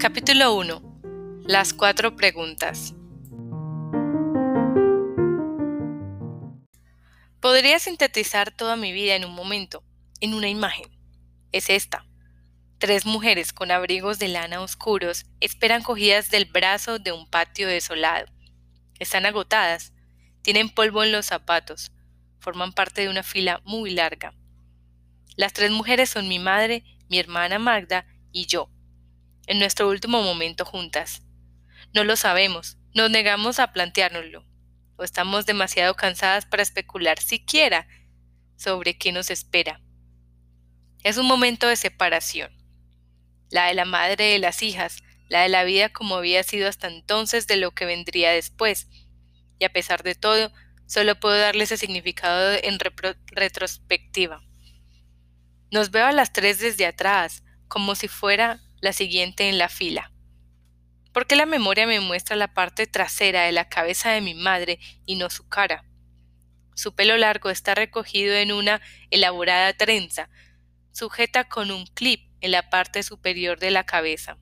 Capítulo 1. Las cuatro preguntas. Podría sintetizar toda mi vida en un momento, en una imagen. Es esta. Tres mujeres con abrigos de lana oscuros esperan cogidas del brazo de un patio desolado. Están agotadas, tienen polvo en los zapatos, forman parte de una fila muy larga. Las tres mujeres son mi madre, mi hermana Magda y yo, en nuestro último momento juntas. No lo sabemos, nos negamos a planteárnoslo, o estamos demasiado cansadas para especular siquiera sobre qué nos espera. Es un momento de separación, la de la madre de las hijas, la de la vida como había sido hasta entonces de lo que vendría después, y a pesar de todo, solo puedo darle ese significado en retrospectiva. Nos veo a las tres desde atrás, como si fuera la siguiente en la fila. ¿Por qué la memoria me muestra la parte trasera de la cabeza de mi madre y no su cara? Su pelo largo está recogido en una elaborada trenza, sujeta con un clip en la parte superior de la cabeza.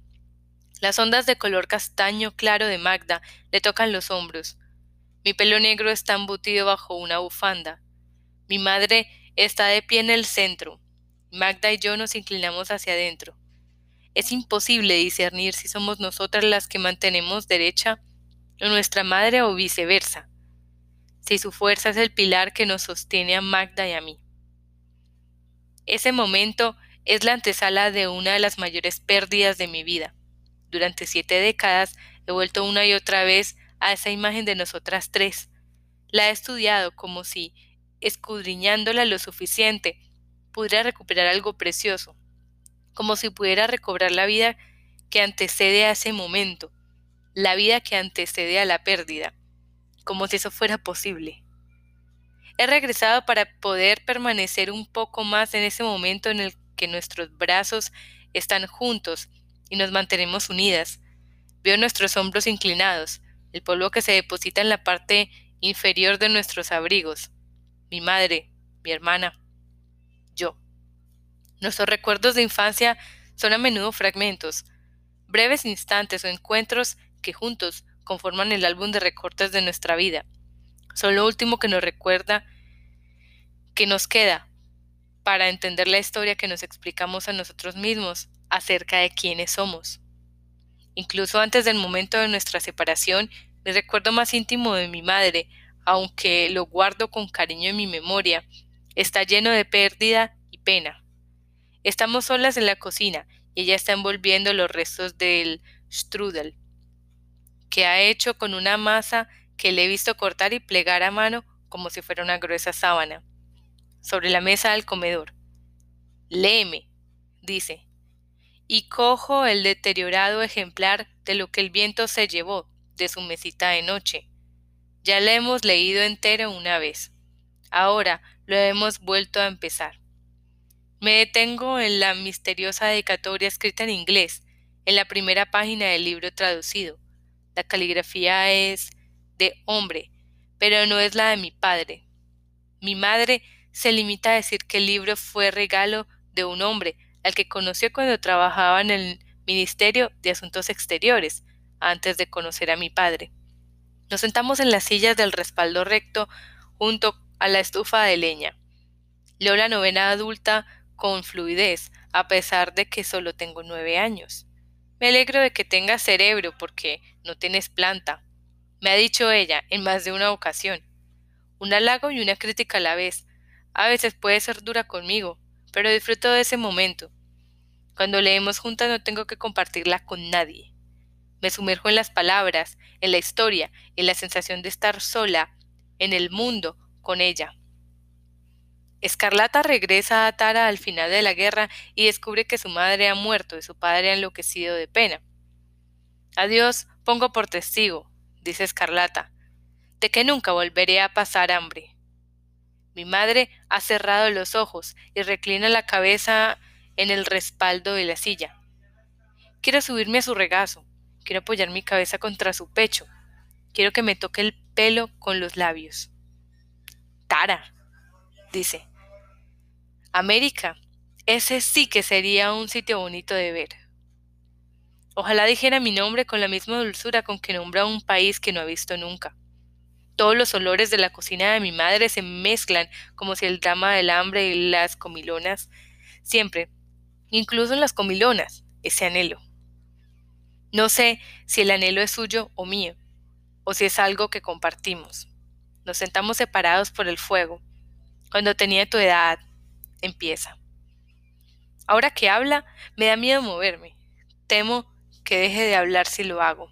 Las ondas de color castaño claro de Magda le tocan los hombros. Mi pelo negro está embutido bajo una bufanda. Mi madre está de pie en el centro, Magda y yo nos inclinamos hacia adentro. Es imposible discernir si somos nosotras las que mantenemos derecha o nuestra madre o viceversa, si su fuerza es el pilar que nos sostiene a Magda y a mí. Ese momento es la antesala de una de las mayores pérdidas de mi vida. Durante siete décadas he vuelto una y otra vez a esa imagen de nosotras tres. La he estudiado como si, escudriñándola lo suficiente, pudiera recuperar algo precioso, como si pudiera recobrar la vida que antecede a ese momento, la vida que antecede a la pérdida, como si eso fuera posible. He regresado para poder permanecer un poco más en ese momento en el que nuestros brazos están juntos y nos mantenemos unidas. Veo nuestros hombros inclinados, el polvo que se deposita en la parte inferior de nuestros abrigos. Mi madre, mi hermana, yo. Nuestros recuerdos de infancia son a menudo fragmentos, breves instantes o encuentros que juntos conforman el álbum de recortes de nuestra vida. Son lo último que nos recuerda, que nos queda para entender la historia que nos explicamos a nosotros mismos acerca de quiénes somos. Incluso antes del momento de nuestra separación, mi recuerdo más íntimo de mi madre, aunque lo guardo con cariño en mi memoria, Está lleno de pérdida y pena. Estamos solas en la cocina y ella está envolviendo los restos del strudel, que ha hecho con una masa que le he visto cortar y plegar a mano como si fuera una gruesa sábana, sobre la mesa del comedor. Léeme, dice, y cojo el deteriorado ejemplar de lo que el viento se llevó de su mesita de noche. Ya la hemos leído entero una vez. Ahora lo hemos vuelto a empezar. Me detengo en la misteriosa dedicatoria escrita en inglés, en la primera página del libro traducido. La caligrafía es de hombre, pero no es la de mi padre. Mi madre se limita a decir que el libro fue regalo de un hombre al que conoció cuando trabajaba en el Ministerio de Asuntos Exteriores, antes de conocer a mi padre. Nos sentamos en las sillas del respaldo recto junto a la estufa de leña. Leo la novena adulta con fluidez, a pesar de que solo tengo nueve años. Me alegro de que tengas cerebro porque no tienes planta, me ha dicho ella en más de una ocasión. Un halago y una crítica a la vez. A veces puede ser dura conmigo, pero disfruto de ese momento. Cuando leemos juntas no tengo que compartirla con nadie. Me sumerjo en las palabras, en la historia, en la sensación de estar sola, en el mundo, con ella. Escarlata regresa a Tara al final de la guerra y descubre que su madre ha muerto y su padre ha enloquecido de pena. Adiós, pongo por testigo, dice Escarlata, de que nunca volveré a pasar hambre. Mi madre ha cerrado los ojos y reclina la cabeza en el respaldo de la silla. Quiero subirme a su regazo, quiero apoyar mi cabeza contra su pecho, quiero que me toque el pelo con los labios. Tara, dice. América, ese sí que sería un sitio bonito de ver. Ojalá dijera mi nombre con la misma dulzura con que nombra un país que no ha visto nunca. Todos los olores de la cocina de mi madre se mezclan como si el drama del hambre y las comilonas, siempre, incluso en las comilonas, ese anhelo. No sé si el anhelo es suyo o mío, o si es algo que compartimos. Nos sentamos separados por el fuego. Cuando tenía tu edad, empieza. Ahora que habla, me da miedo moverme. Temo que deje de hablar si lo hago.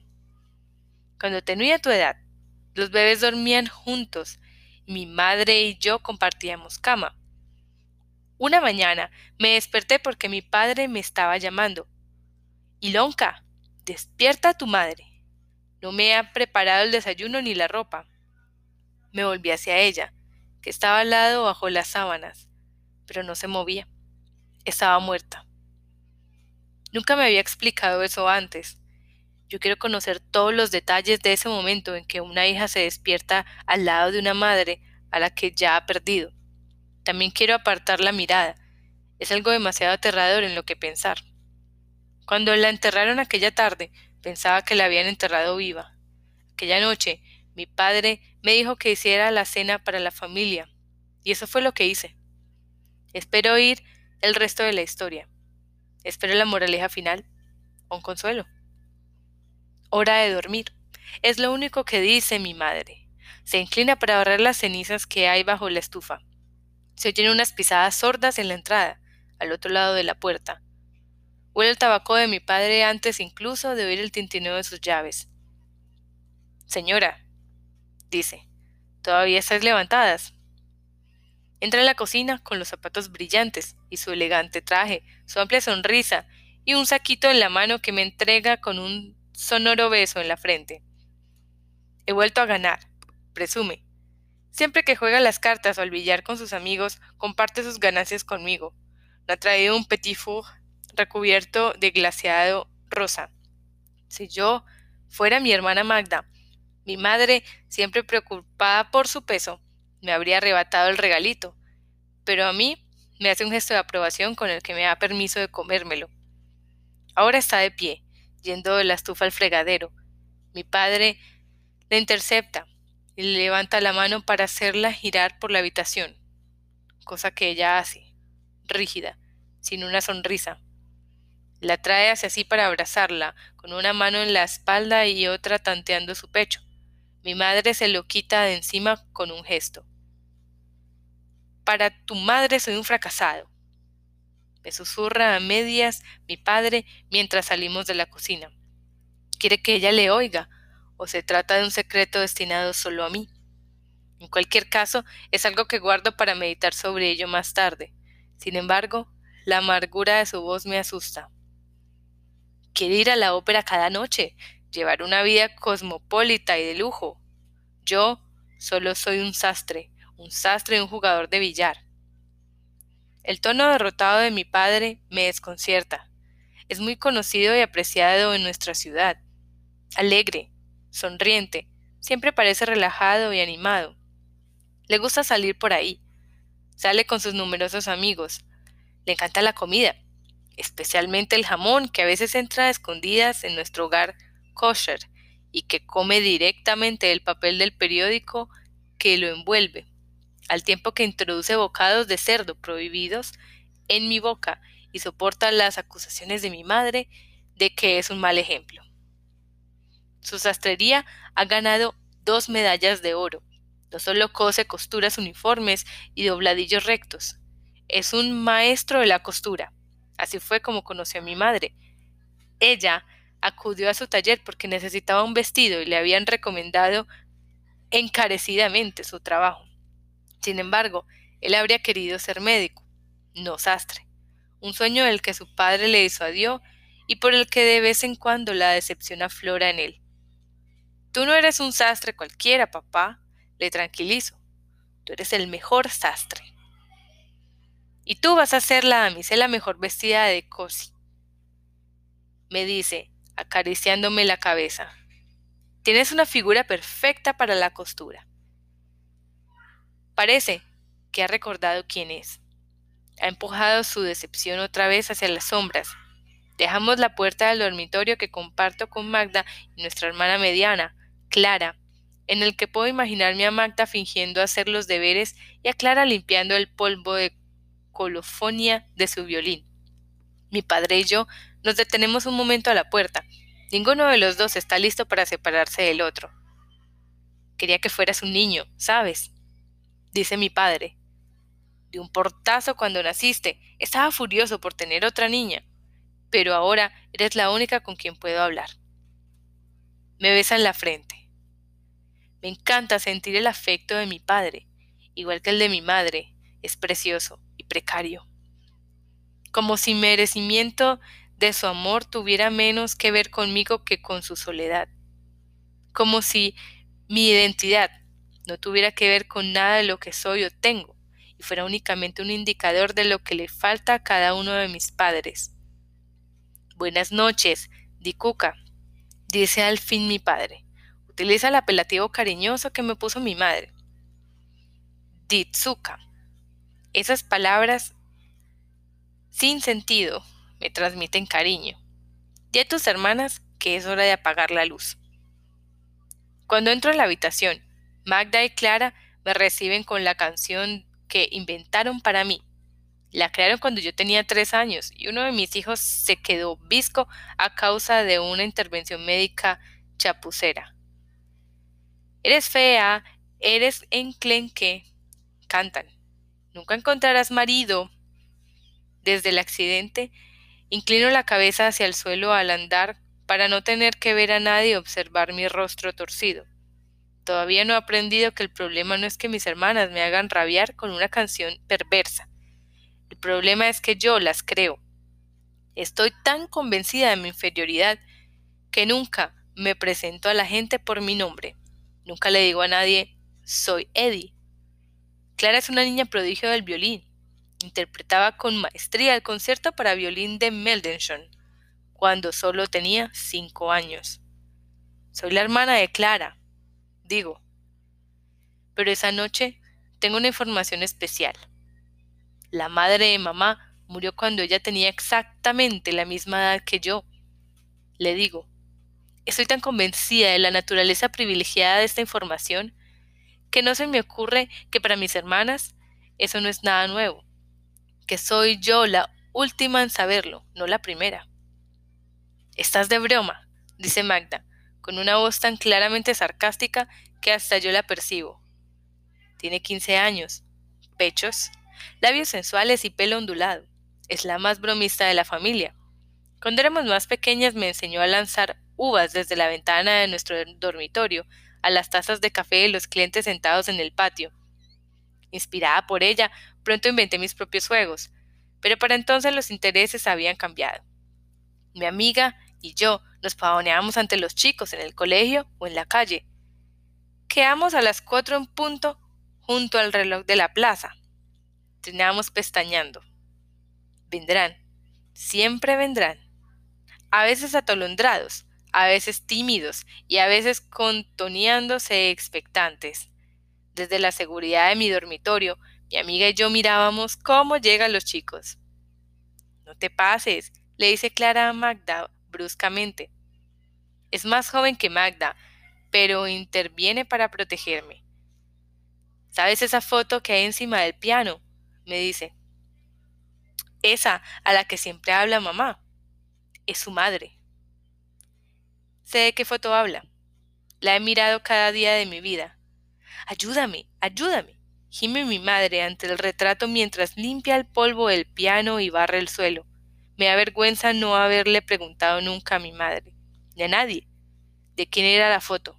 Cuando tenía tu edad, los bebés dormían juntos. Mi madre y yo compartíamos cama. Una mañana me desperté porque mi padre me estaba llamando. Ilonka, despierta a tu madre. No me ha preparado el desayuno ni la ropa. Me volví hacia ella, que estaba al lado bajo las sábanas, pero no se movía. Estaba muerta. Nunca me había explicado eso antes. Yo quiero conocer todos los detalles de ese momento en que una hija se despierta al lado de una madre a la que ya ha perdido. También quiero apartar la mirada. Es algo demasiado aterrador en lo que pensar. Cuando la enterraron aquella tarde, pensaba que la habían enterrado viva. Aquella noche, mi padre me dijo que hiciera la cena para la familia, y eso fue lo que hice. Espero oír el resto de la historia. Espero la moraleja final, un consuelo. Hora de dormir. Es lo único que dice mi madre. Se inclina para barrer las cenizas que hay bajo la estufa. Se oyen unas pisadas sordas en la entrada, al otro lado de la puerta. Huele el tabaco de mi padre antes incluso de oír el tintineo de sus llaves. Señora, dice, ¿todavía estáis levantadas? Entra en la cocina con los zapatos brillantes y su elegante traje, su amplia sonrisa y un saquito en la mano que me entrega con un sonoro beso en la frente. He vuelto a ganar, presume. Siempre que juega las cartas o al billar con sus amigos, comparte sus ganancias conmigo. Me ha traído un petit four recubierto de glaciado rosa. Si yo fuera mi hermana Magda, mi madre, siempre preocupada por su peso, me habría arrebatado el regalito, pero a mí me hace un gesto de aprobación con el que me da permiso de comérmelo. Ahora está de pie, yendo de la estufa al fregadero. Mi padre le intercepta y le levanta la mano para hacerla girar por la habitación, cosa que ella hace, rígida, sin una sonrisa. La trae hacia sí para abrazarla, con una mano en la espalda y otra tanteando su pecho. Mi madre se lo quita de encima con un gesto. Para tu madre soy un fracasado. Me susurra a medias mi padre mientras salimos de la cocina. Quiere que ella le oiga, o se trata de un secreto destinado solo a mí. En cualquier caso, es algo que guardo para meditar sobre ello más tarde. Sin embargo, la amargura de su voz me asusta. Quiere ir a la ópera cada noche, llevar una vida cosmopolita y de lujo. Yo solo soy un sastre, un sastre y un jugador de billar. El tono derrotado de mi padre me desconcierta. Es muy conocido y apreciado en nuestra ciudad. Alegre, sonriente, siempre parece relajado y animado. Le gusta salir por ahí. Sale con sus numerosos amigos. Le encanta la comida, especialmente el jamón que a veces entra a escondidas en nuestro hogar kosher y que come directamente el papel del periódico que lo envuelve al tiempo que introduce bocados de cerdo prohibidos en mi boca y soporta las acusaciones de mi madre de que es un mal ejemplo. Su sastrería ha ganado dos medallas de oro. No solo cose costuras uniformes y dobladillos rectos. Es un maestro de la costura. Así fue como conoció a mi madre. Ella acudió a su taller porque necesitaba un vestido y le habían recomendado encarecidamente su trabajo. Sin embargo, él habría querido ser médico, no sastre, un sueño del que su padre le disuadió y por el que de vez en cuando la decepción aflora en él. Tú no eres un sastre cualquiera, papá, le tranquilizo. Tú eres el mejor sastre. Y tú vas a ser la damisela mejor vestida de Cosi. Me dice, acariciándome la cabeza. Tienes una figura perfecta para la costura. Parece que ha recordado quién es. Ha empujado su decepción otra vez hacia las sombras. Dejamos la puerta del dormitorio que comparto con Magda y nuestra hermana mediana, Clara, en el que puedo imaginarme a Magda fingiendo hacer los deberes y a Clara limpiando el polvo de colofonia de su violín. Mi padre y yo nos detenemos un momento a la puerta. Ninguno de los dos está listo para separarse del otro. Quería que fueras un niño, ¿sabes? Dice mi padre. De un portazo cuando naciste. Estaba furioso por tener otra niña pero ahora eres la única con quien puedo hablar. Me besa en la frente. Me encanta sentir el afecto de mi padre, igual que el de mi madre, es precioso y precario. Como si merecimiento de su amor tuviera menos que ver conmigo que con su soledad. Como si mi identidad no tuviera que ver con nada de lo que soy o tengo, y fuera únicamente un indicador de lo que le falta a cada uno de mis padres. Buenas noches, Dikuka, dice al fin mi padre. Utiliza el apelativo cariñoso que me puso mi madre. Ditsuka. Esas palabras sin sentido me transmiten cariño. Y a tus hermanas que es hora de apagar la luz. Cuando entro a la habitación, Magda y Clara me reciben con la canción que inventaron para mí. La crearon cuando yo tenía tres años y uno de mis hijos se quedó visco a causa de una intervención médica chapucera. Eres fea, eres enclenque, cantan. Nunca encontrarás marido. Desde el accidente, inclino la cabeza hacia el suelo al andar para no tener que ver a nadie observar mi rostro torcido. Todavía no he aprendido que el problema no es que mis hermanas me hagan rabiar con una canción perversa el problema es que yo las creo. Estoy tan convencida de mi inferioridad que nunca me presento a la gente por mi nombre. Nunca le digo a nadie, soy Eddie. Clara es una niña prodigio del violín. Interpretaba con maestría el concierto para violín de Mendelssohn, cuando solo tenía cinco años. Soy la hermana de Clara, digo. Pero esa noche tengo una información especial. La madre de mamá murió cuando ella tenía exactamente la misma edad que yo. Le digo, estoy tan convencida de la naturaleza privilegiada de esta información que no se me ocurre que para mis hermanas eso no es nada nuevo, que soy yo la última en saberlo, no la primera. Estás de broma, dice Magda, con una voz tan claramente sarcástica que hasta yo la percibo. Tiene quince años, pechos, labios sensuales y pelo ondulado. Es la más bromista de la familia. Cuando éramos más pequeñas me enseñó a lanzar uvas desde la ventana de nuestro dormitorio a las tazas de café de los clientes sentados en el patio. Inspirada por ella, pronto inventé mis propios juegos, pero para entonces los intereses habían cambiado. Mi amiga y yo nos pavoneábamos ante los chicos en el colegio o en la calle. Quedamos a las cuatro en punto junto al reloj de la plaza, Terminábamos pestañando. Vendrán, siempre vendrán. A veces atolondrados, a veces tímidos y a veces contoneándose expectantes. Desde la seguridad de mi dormitorio, mi amiga y yo mirábamos cómo llegan los chicos. No te pases, le dice Clara a Magda bruscamente. Es más joven que Magda, pero interviene para protegerme. ¿Sabes esa foto que hay encima del piano? me dice. Esa a la que siempre habla mamá. Es su madre. Sé de qué foto habla. La he mirado cada día de mi vida. Ayúdame, ayúdame. Gime mi madre ante el retrato mientras limpia el polvo del piano y barre el suelo. Me da vergüenza no haberle preguntado nunca a mi madre, ni a nadie, de quién era la foto.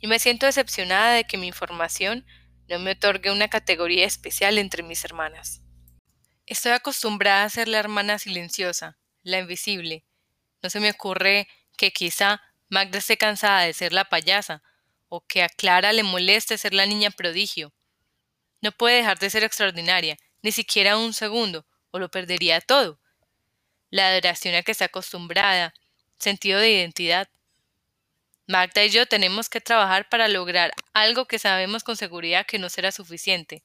Y me siento decepcionada de que mi información no me otorgue una categoría especial entre mis hermanas. Estoy acostumbrada a ser la hermana silenciosa, la invisible. No se me ocurre que quizá Magda esté cansada de ser la payasa, o que a Clara le moleste ser la niña prodigio. No puede dejar de ser extraordinaria, ni siquiera un segundo, o lo perdería todo. La adoración a que está acostumbrada, sentido de identidad, Magda y yo tenemos que trabajar para lograr algo que sabemos con seguridad que no será suficiente.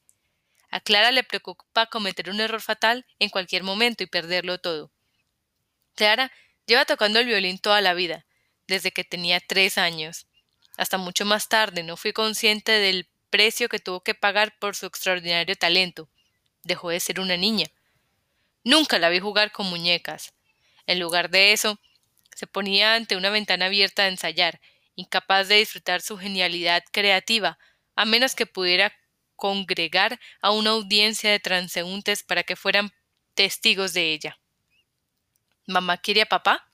A Clara le preocupa cometer un error fatal en cualquier momento y perderlo todo. Clara lleva tocando el violín toda la vida, desde que tenía tres años. Hasta mucho más tarde no fui consciente del precio que tuvo que pagar por su extraordinario talento. Dejó de ser una niña. Nunca la vi jugar con muñecas. En lugar de eso, se ponía ante una ventana abierta a ensayar, incapaz de disfrutar su genialidad creativa, a menos que pudiera congregar a una audiencia de transeúntes para que fueran testigos de ella. ¿Mamá quiere a papá?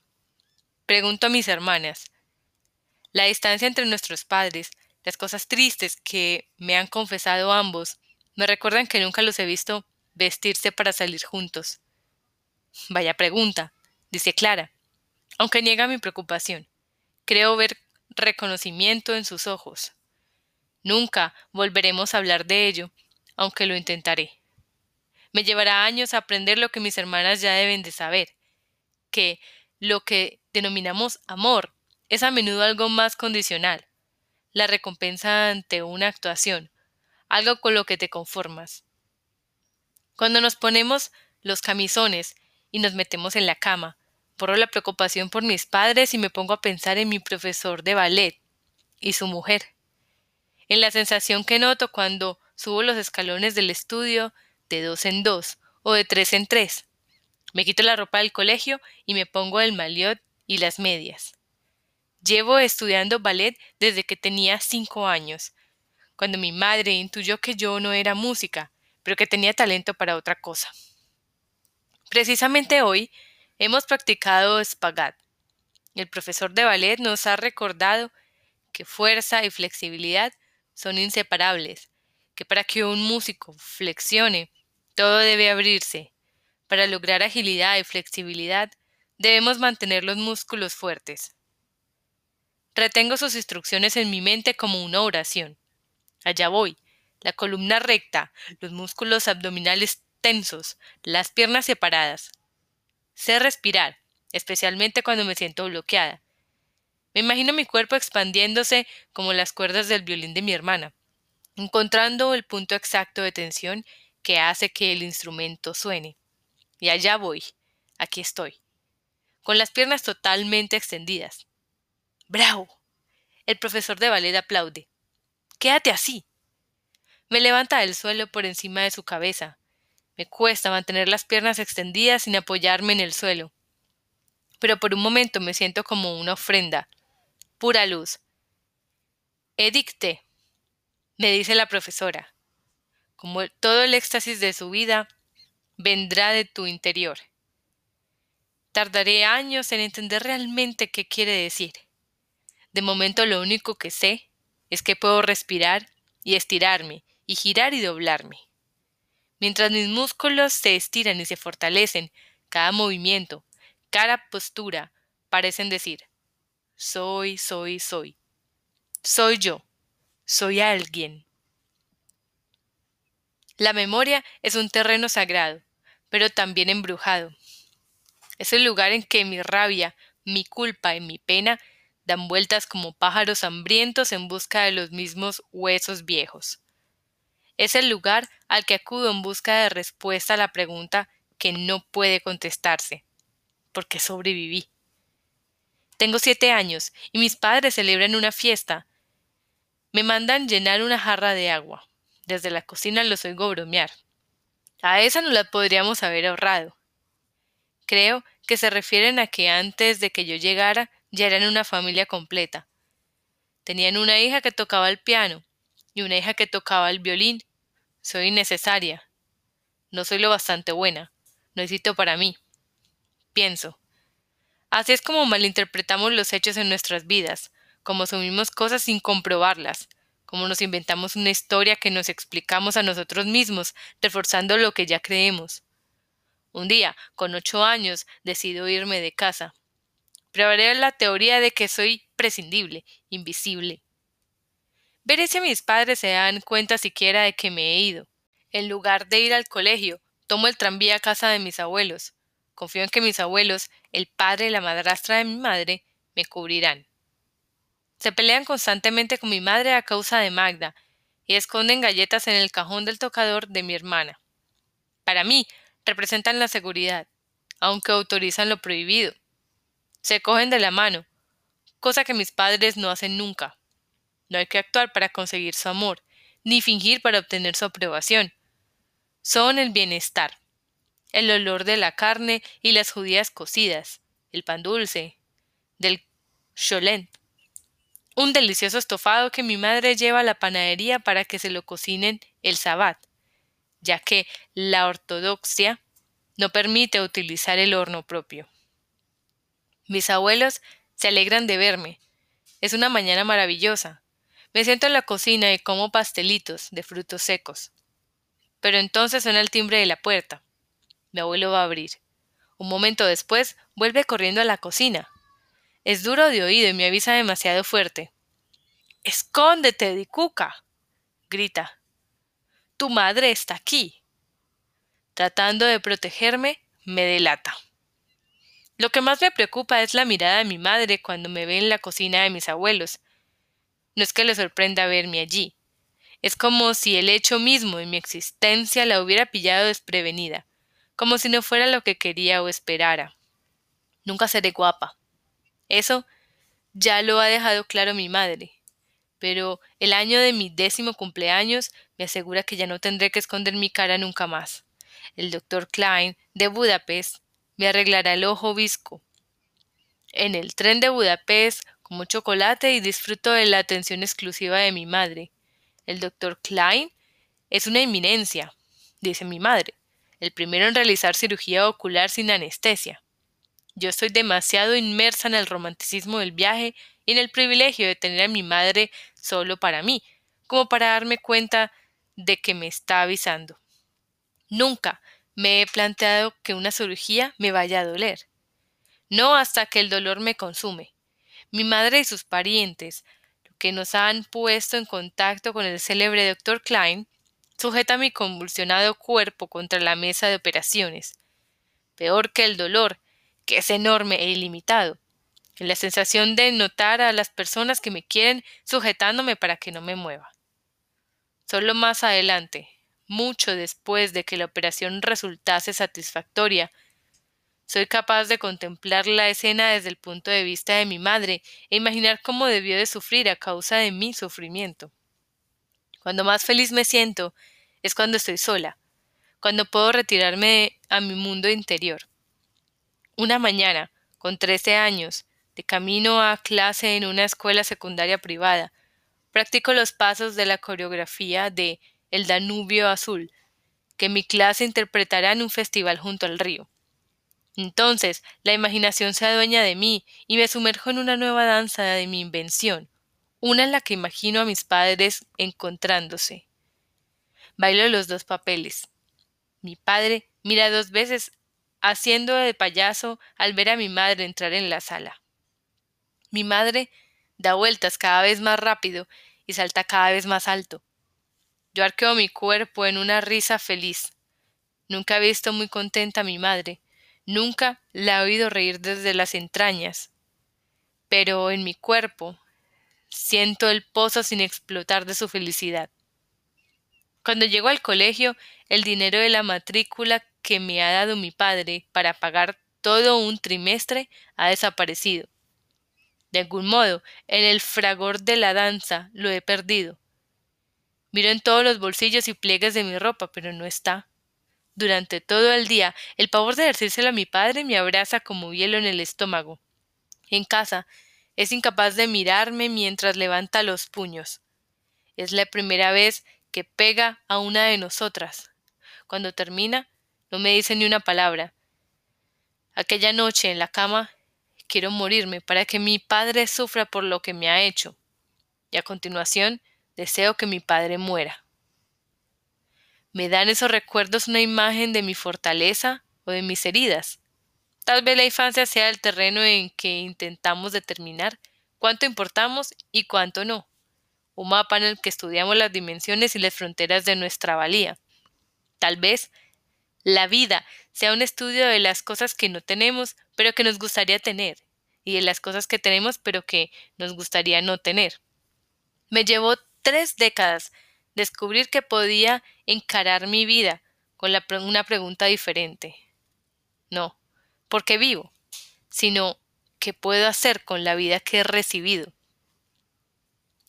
Pregunto a mis hermanas. La distancia entre nuestros padres, las cosas tristes que me han confesado ambos, me recuerdan que nunca los he visto vestirse para salir juntos. Vaya pregunta, dice Clara, aunque niega mi preocupación. Creo ver reconocimiento en sus ojos. Nunca volveremos a hablar de ello, aunque lo intentaré. Me llevará años aprender lo que mis hermanas ya deben de saber, que lo que denominamos amor es a menudo algo más condicional, la recompensa ante una actuación, algo con lo que te conformas. Cuando nos ponemos los camisones y nos metemos en la cama, Porro la preocupación por mis padres y me pongo a pensar en mi profesor de ballet y su mujer. En la sensación que noto cuando subo los escalones del estudio de dos en dos o de tres en tres. Me quito la ropa del colegio y me pongo el maliot y las medias. Llevo estudiando ballet desde que tenía cinco años, cuando mi madre intuyó que yo no era música, pero que tenía talento para otra cosa. Precisamente hoy Hemos practicado espagat. El profesor de ballet nos ha recordado que fuerza y flexibilidad son inseparables, que para que un músico flexione, todo debe abrirse. Para lograr agilidad y flexibilidad, debemos mantener los músculos fuertes. Retengo sus instrucciones en mi mente como una oración. Allá voy, la columna recta, los músculos abdominales tensos, las piernas separadas, Sé respirar, especialmente cuando me siento bloqueada. Me imagino mi cuerpo expandiéndose como las cuerdas del violín de mi hermana, encontrando el punto exacto de tensión que hace que el instrumento suene. Y allá voy, aquí estoy, con las piernas totalmente extendidas. ¡Bravo! El profesor de ballet aplaude. Quédate así. Me levanta del suelo por encima de su cabeza, me cuesta mantener las piernas extendidas sin apoyarme en el suelo. Pero por un momento me siento como una ofrenda, pura luz. Edicte, me dice la profesora. Como todo el éxtasis de su vida, vendrá de tu interior. Tardaré años en entender realmente qué quiere decir. De momento lo único que sé es que puedo respirar y estirarme y girar y doblarme. Mientras mis músculos se estiran y se fortalecen, cada movimiento, cada postura, parecen decir, soy, soy, soy. Soy yo. Soy alguien. La memoria es un terreno sagrado, pero también embrujado. Es el lugar en que mi rabia, mi culpa y mi pena dan vueltas como pájaros hambrientos en busca de los mismos huesos viejos. Es el lugar al que acudo en busca de respuesta a la pregunta que no puede contestarse. ¿Por qué sobreviví? Tengo siete años y mis padres celebran una fiesta. Me mandan llenar una jarra de agua. Desde la cocina los oigo bromear. A esa no la podríamos haber ahorrado. Creo que se refieren a que antes de que yo llegara ya eran una familia completa. Tenían una hija que tocaba el piano, y una hija que tocaba el violín. Soy innecesaria. No soy lo bastante buena. No necesito para mí. Pienso. Así es como malinterpretamos los hechos en nuestras vidas, como asumimos cosas sin comprobarlas, como nos inventamos una historia que nos explicamos a nosotros mismos, reforzando lo que ya creemos. Un día, con ocho años, decido irme de casa. Prevaré la teoría de que soy prescindible, invisible, Veré si mis padres se dan cuenta siquiera de que me he ido. En lugar de ir al colegio, tomo el tranvía a casa de mis abuelos. Confío en que mis abuelos, el padre y la madrastra de mi madre, me cubrirán. Se pelean constantemente con mi madre a causa de Magda y esconden galletas en el cajón del tocador de mi hermana. Para mí, representan la seguridad. aunque autorizan lo prohibido. Se cogen de la mano, cosa que mis padres no hacen nunca. No hay que actuar para conseguir su amor, ni fingir para obtener su aprobación. Son el bienestar, el olor de la carne y las judías cocidas, el pan dulce, del cholent, un delicioso estofado que mi madre lleva a la panadería para que se lo cocinen el sabbat, ya que la ortodoxia no permite utilizar el horno propio. Mis abuelos se alegran de verme. Es una mañana maravillosa. Me siento en la cocina y como pastelitos de frutos secos. Pero entonces suena el timbre de la puerta. Mi abuelo va a abrir. Un momento después vuelve corriendo a la cocina. Es duro de oído y me avisa demasiado fuerte. Escóndete, Dicuca. grita. Tu madre está aquí. Tratando de protegerme, me delata. Lo que más me preocupa es la mirada de mi madre cuando me ve en la cocina de mis abuelos. No es que le sorprenda verme allí. Es como si el hecho mismo de mi existencia la hubiera pillado desprevenida, como si no fuera lo que quería o esperara. Nunca seré guapa. Eso ya lo ha dejado claro mi madre, pero el año de mi décimo cumpleaños me asegura que ya no tendré que esconder mi cara nunca más. El doctor Klein, de Budapest, me arreglará el ojo visco. En el tren de Budapest como chocolate y disfruto de la atención exclusiva de mi madre. El doctor Klein es una eminencia, dice mi madre, el primero en realizar cirugía ocular sin anestesia. Yo estoy demasiado inmersa en el romanticismo del viaje y en el privilegio de tener a mi madre solo para mí, como para darme cuenta de que me está avisando. Nunca me he planteado que una cirugía me vaya a doler. No hasta que el dolor me consume. Mi madre y sus parientes, que nos han puesto en contacto con el célebre doctor Klein, sujeta mi convulsionado cuerpo contra la mesa de operaciones. Peor que el dolor que es enorme e ilimitado. La sensación de notar a las personas que me quieren sujetándome para que no me mueva. Solo más adelante, mucho después de que la operación resultase satisfactoria, soy capaz de contemplar la escena desde el punto de vista de mi madre e imaginar cómo debió de sufrir a causa de mi sufrimiento. Cuando más feliz me siento es cuando estoy sola, cuando puedo retirarme a mi mundo interior. Una mañana, con trece años, de camino a clase en una escuela secundaria privada, practico los pasos de la coreografía de El Danubio Azul, que mi clase interpretará en un festival junto al río. Entonces la imaginación se adueña de mí y me sumerjo en una nueva danza de mi invención, una en la que imagino a mis padres encontrándose. Bailo los dos papeles. Mi padre mira dos veces haciendo de payaso al ver a mi madre entrar en la sala. Mi madre da vueltas cada vez más rápido y salta cada vez más alto. Yo arqueo mi cuerpo en una risa feliz. Nunca he visto muy contenta a mi madre, nunca la he oído reír desde las entrañas. Pero en mi cuerpo siento el pozo sin explotar de su felicidad. Cuando llego al colegio, el dinero de la matrícula que me ha dado mi padre para pagar todo un trimestre ha desaparecido. De algún modo, en el fragor de la danza lo he perdido. Miro en todos los bolsillos y pliegues de mi ropa, pero no está. Durante todo el día, el pavor de decírselo a mi padre me abraza como hielo en el estómago. En casa, es incapaz de mirarme mientras levanta los puños. Es la primera vez que pega a una de nosotras. Cuando termina, no me dice ni una palabra. Aquella noche en la cama quiero morirme para que mi padre sufra por lo que me ha hecho. Y a continuación deseo que mi padre muera. ¿Me dan esos recuerdos una imagen de mi fortaleza o de mis heridas? Tal vez la infancia sea el terreno en que intentamos determinar cuánto importamos y cuánto no, un mapa en el que estudiamos las dimensiones y las fronteras de nuestra valía. Tal vez la vida sea un estudio de las cosas que no tenemos, pero que nos gustaría tener, y de las cosas que tenemos, pero que nos gustaría no tener. Me llevó tres décadas descubrir que podía encarar mi vida con una pregunta diferente. No, por qué vivo, sino qué puedo hacer con la vida que he recibido.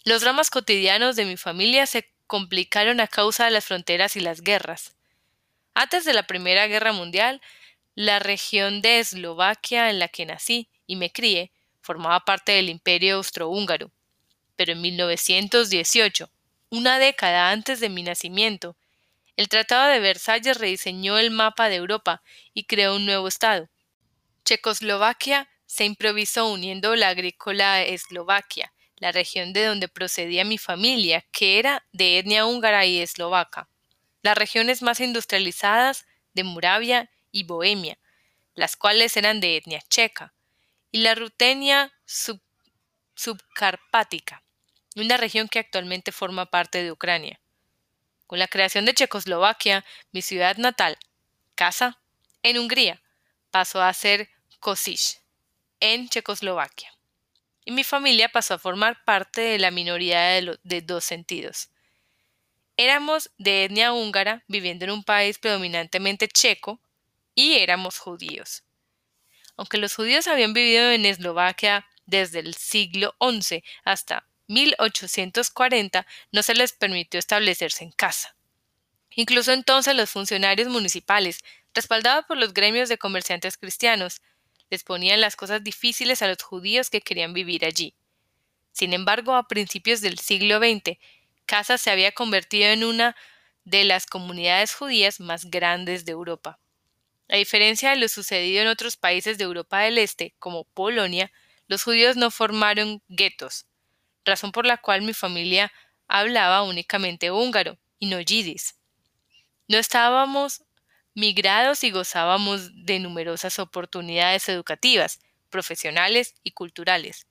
Los dramas cotidianos de mi familia se complicaron a causa de las fronteras y las guerras. Antes de la Primera Guerra Mundial, la región de Eslovaquia en la que nací y me crié formaba parte del Imperio Austrohúngaro. Pero en 1918, una década antes de mi nacimiento, el Tratado de Versalles rediseñó el mapa de Europa y creó un nuevo Estado. Checoslovaquia se improvisó uniendo la agrícola Eslovaquia, la región de donde procedía mi familia, que era de etnia húngara y eslovaca, las regiones más industrializadas de Moravia y Bohemia, las cuales eran de etnia checa, y la Rutenia subcarpática, una región que actualmente forma parte de Ucrania. Con la creación de Checoslovaquia, mi ciudad natal, Casa, en Hungría, pasó a ser Kosice, en Checoslovaquia. Y mi familia pasó a formar parte de la minoría de, de dos sentidos. Éramos de etnia húngara, viviendo en un país predominantemente checo, y éramos judíos. Aunque los judíos habían vivido en Eslovaquia desde el siglo XI hasta 1840, no se les permitió establecerse en casa. Incluso entonces los funcionarios municipales, respaldados por los gremios de comerciantes cristianos, les ponían las cosas difíciles a los judíos que querían vivir allí. Sin embargo, a principios del siglo XX, Casa se había convertido en una de las comunidades judías más grandes de Europa. A diferencia de lo sucedido en otros países de Europa del Este, como Polonia, los judíos no formaron guetos, razón por la cual mi familia hablaba únicamente húngaro y no yidis. No estábamos migrados y gozábamos de numerosas oportunidades educativas, profesionales y culturales.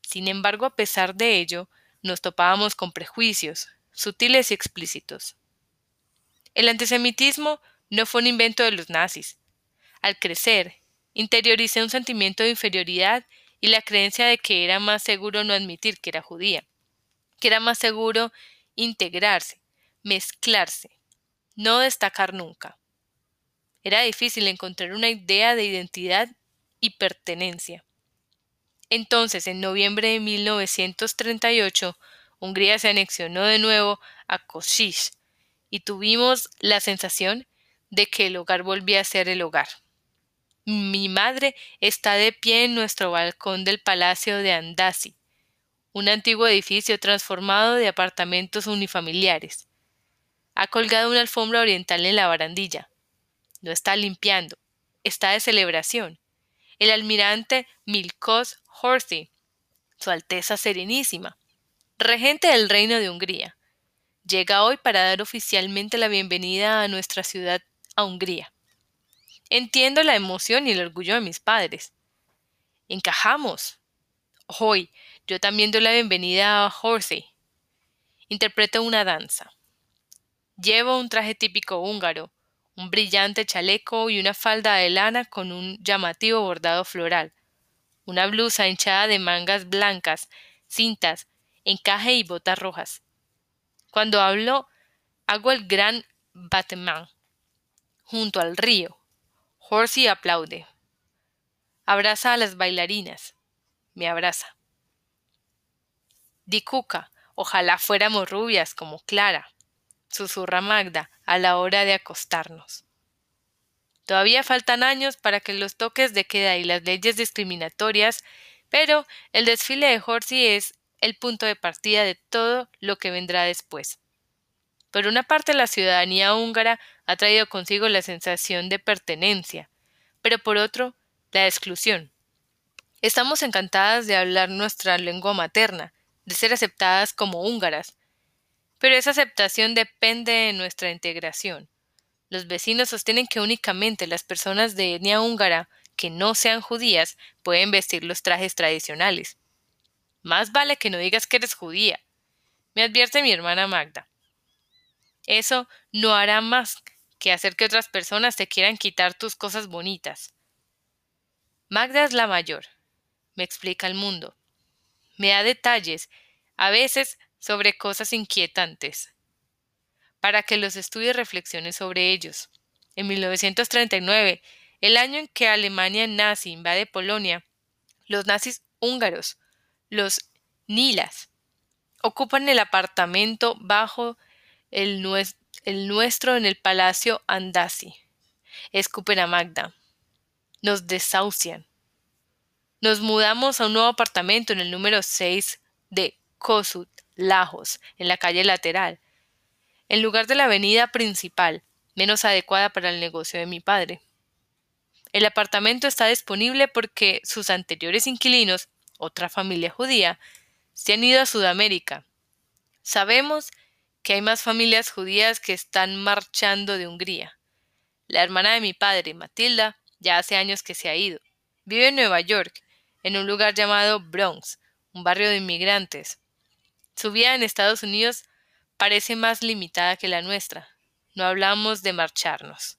Sin embargo, a pesar de ello, nos topábamos con prejuicios, sutiles y explícitos. El antisemitismo no fue un invento de los nazis. Al crecer, interioricé un sentimiento de inferioridad y la creencia de que era más seguro no admitir que era judía, que era más seguro integrarse, mezclarse, no destacar nunca. Era difícil encontrar una idea de identidad y pertenencia. Entonces, en noviembre de 1938, Hungría se anexionó de nuevo a Kosice y tuvimos la sensación de que el hogar volvía a ser el hogar. Mi madre está de pie en nuestro balcón del Palacio de Andasi, un antiguo edificio transformado de apartamentos unifamiliares. Ha colgado una alfombra oriental en la barandilla. No está limpiando, está de celebración. El almirante Milkos Horthy, Su Alteza Serenísima, regente del Reino de Hungría, llega hoy para dar oficialmente la bienvenida a nuestra ciudad a Hungría. Entiendo la emoción y el orgullo de mis padres. Encajamos. Hoy yo también doy la bienvenida a Horsey. Interpreto una danza. Llevo un traje típico húngaro, un brillante chaleco y una falda de lana con un llamativo bordado floral, una blusa hinchada de mangas blancas, cintas, encaje y botas rojas. Cuando hablo, hago el gran battement junto al río. Horsey aplaude. Abraza a las bailarinas. Me abraza. Dicuca, ojalá fuéramos rubias como Clara, susurra Magda a la hora de acostarnos. Todavía faltan años para que los toques de queda y las leyes discriminatorias, pero el desfile de Horsey es el punto de partida de todo lo que vendrá después. Por una parte, la ciudadanía húngara ha traído consigo la sensación de pertenencia, pero por otro, la exclusión. Estamos encantadas de hablar nuestra lengua materna, de ser aceptadas como húngaras, pero esa aceptación depende de nuestra integración. Los vecinos sostienen que únicamente las personas de etnia húngara que no sean judías pueden vestir los trajes tradicionales. Más vale que no digas que eres judía, me advierte mi hermana Magda. Eso no hará más que hacer que otras personas te quieran quitar tus cosas bonitas. Magda es la mayor, me explica el mundo. Me da detalles, a veces sobre cosas inquietantes, para que los estudie y reflexione sobre ellos. En 1939, El año en que Alemania nazi invade Polonia, los nazis húngaros, los Nilas, ocupan el apartamento bajo el, nuestro en el Palacio Andasi. Escupen a Magda. Nos desahucian. Nos mudamos a un nuevo apartamento en el número 6 de Kosut, Lajos, en la calle lateral, en lugar de la avenida principal, menos adecuada para el negocio de mi padre. El apartamento está disponible porque sus anteriores inquilinos, otra familia judía, se han ido a Sudamérica. Sabemos que hay más familias judías que están marchando de Hungría. La hermana de mi padre, Matilda, ya hace años que se ha ido. Vive en Nueva York, en un lugar llamado Bronx, un barrio de inmigrantes. Su vida en Estados Unidos parece más limitada que la nuestra. No hablamos de marcharnos.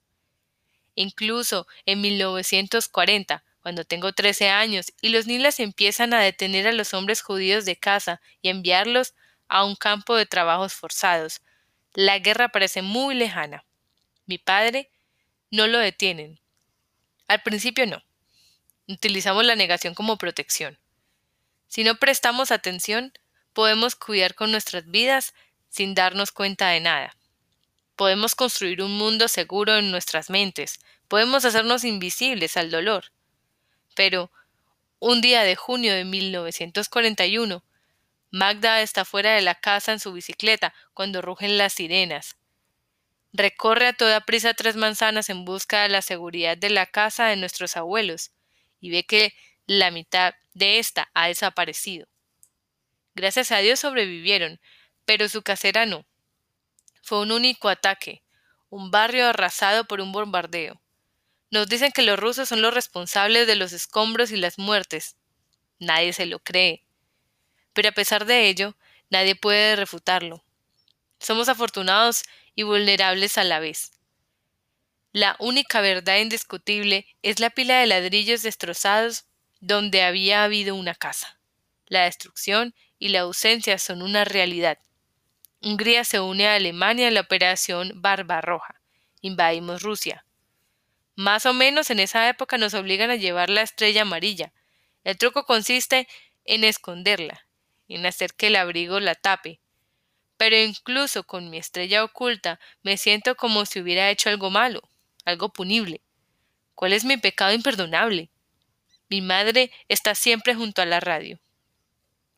Incluso en 1940, cuando tengo 13 años y los nilas empiezan a detener a los hombres judíos de casa y enviarlos a un campo de trabajos forzados, la guerra parece muy lejana. Mi padre no lo detienen. Al principio no. Utilizamos la negación como protección. Si no prestamos atención, podemos cuidar con nuestras vidas sin darnos cuenta de nada. Podemos construir un mundo seguro en nuestras mentes, podemos hacernos invisibles al dolor. Pero, un día de junio de 1941, Magda está fuera de la casa en su bicicleta cuando rugen las sirenas. Recorre a toda prisa tres manzanas en busca de la seguridad de la casa de nuestros abuelos y ve que la mitad de ésta ha desaparecido. Gracias a Dios sobrevivieron, pero su casera no. Fue un único ataque, un barrio arrasado por un bombardeo. Nos dicen que los rusos son los responsables de los escombros y las muertes. Nadie se lo cree. Pero a pesar de ello, nadie puede refutarlo. Somos afortunados y vulnerables a la vez. La única verdad indiscutible es la pila de ladrillos destrozados donde había habido una casa. La destrucción y la ausencia son una realidad. Hungría se une a Alemania en la operación Barbarroja. Invadimos Rusia. Más o menos en esa época nos obligan a llevar la estrella amarilla. El truco consiste en esconderla, en hacer que el abrigo la tape. Pero incluso con mi estrella oculta me siento como si hubiera hecho algo malo, algo punible. ¿Cuál es mi pecado imperdonable? Mi madre está siempre junto a la radio.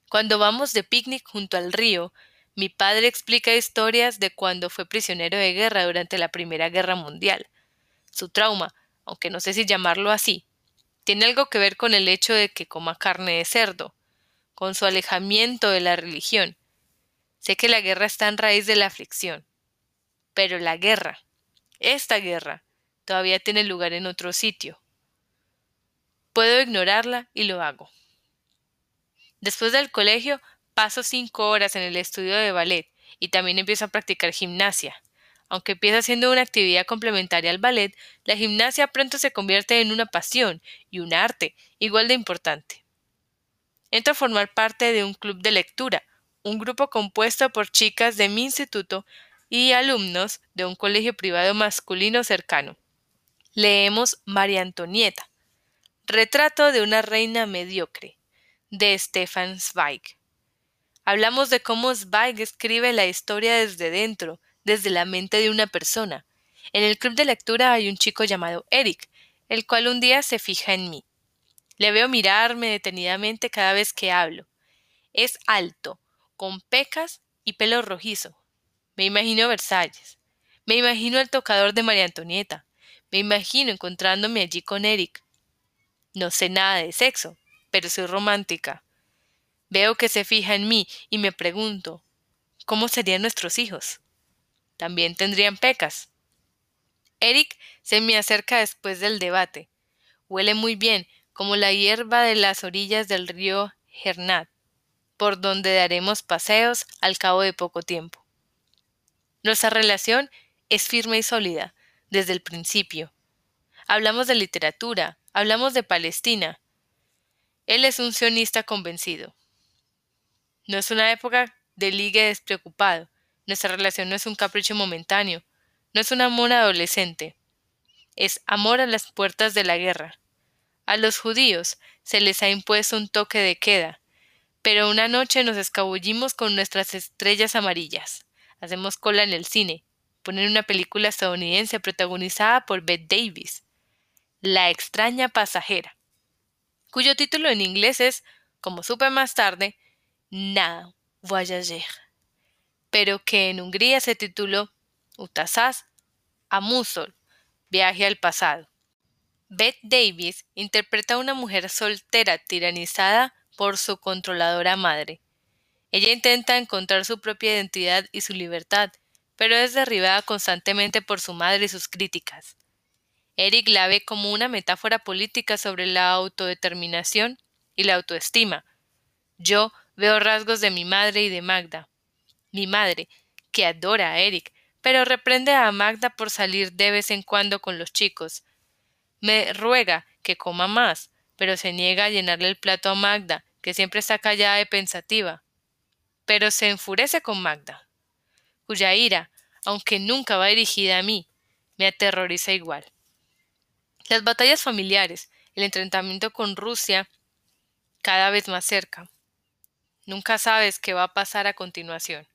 Cuando vamos de picnic junto al río, mi padre explica historias de cuando fue prisionero de guerra durante la Primera Guerra Mundial. Su trauma, aunque no sé si llamarlo así, tiene algo que ver con el hecho de que coma carne de cerdo, con su alejamiento de la religión. Sé que la guerra está en raíz de la aflicción. Pero la guerra, esta guerra, todavía tiene lugar en otro sitio. Puedo ignorarla y lo hago. Después del colegio Paso cinco horas en el estudio de ballet y también empiezo a practicar gimnasia. Aunque empieza siendo una actividad complementaria al ballet, la gimnasia pronto se convierte en una pasión y un arte igual de importante. Entro a formar parte de un club de lectura, un grupo compuesto por chicas de mi instituto y alumnos de un colegio privado masculino cercano. Leemos María Antonieta, Retrato de una reina mediocre, de Stefan Zweig. Hablamos de cómo Zweig escribe la historia desde dentro, desde la mente de una persona. En el club de lectura hay un chico llamado Eric, el cual un día se fija en mí. Le veo mirarme detenidamente cada vez que hablo. Es alto, con pecas y pelo rojizo. Me imagino Versalles. Me imagino el tocador de María Antonieta. Me imagino encontrándome allí con Eric. No sé nada de sexo, pero soy romántica. Veo que se fija en mí y me pregunto, ¿cómo serían nuestros hijos? ¿También tendrían pecas? Eric se me acerca después del debate. Huele muy bien, como la hierba de las orillas del río Hernat, por donde daremos paseos al cabo de poco tiempo. Nuestra relación es firme y sólida, desde el principio. Hablamos de literatura, hablamos de Palestina. Él es un sionista convencido. No es una época de ligue despreocupado. Nuestra relación no es un capricho momentáneo. No es un amor adolescente. es amor a las puertas de la guerra. A los judíos se les ha impuesto un toque de queda, pero una noche nos escabullimos con nuestras estrellas amarillas. Hacemos cola en el cine, ponen una película estadounidense protagonizada por Bette Davis, La extraña pasajera, cuyo título en inglés es, como supe más tarde, Now Voyager, pero que en Hungría se tituló Utasas a Musol, viaje al pasado. Bette Davis interpreta a una mujer soltera tiranizada por su controladora madre. Ella intenta encontrar su propia identidad y su libertad, pero es derribada constantemente por su madre y sus críticas. Eric la ve como una metáfora política sobre la autodeterminación y la autoestima. Yo veo rasgos de mi madre y de Magda. Mi madre, que adora a Eric, pero reprende a Magda por salir de vez en cuando con los chicos. Me ruega que coma más, pero se niega a llenarle el plato a Magda, que siempre está callada y pensativa, pero se enfurece con Magda, cuya ira, aunque nunca va dirigida a mí, me aterroriza igual. Las batallas familiares, el enfrentamiento con Rusia, cada vez más cerca. Nunca sabes qué va a pasar a continuación.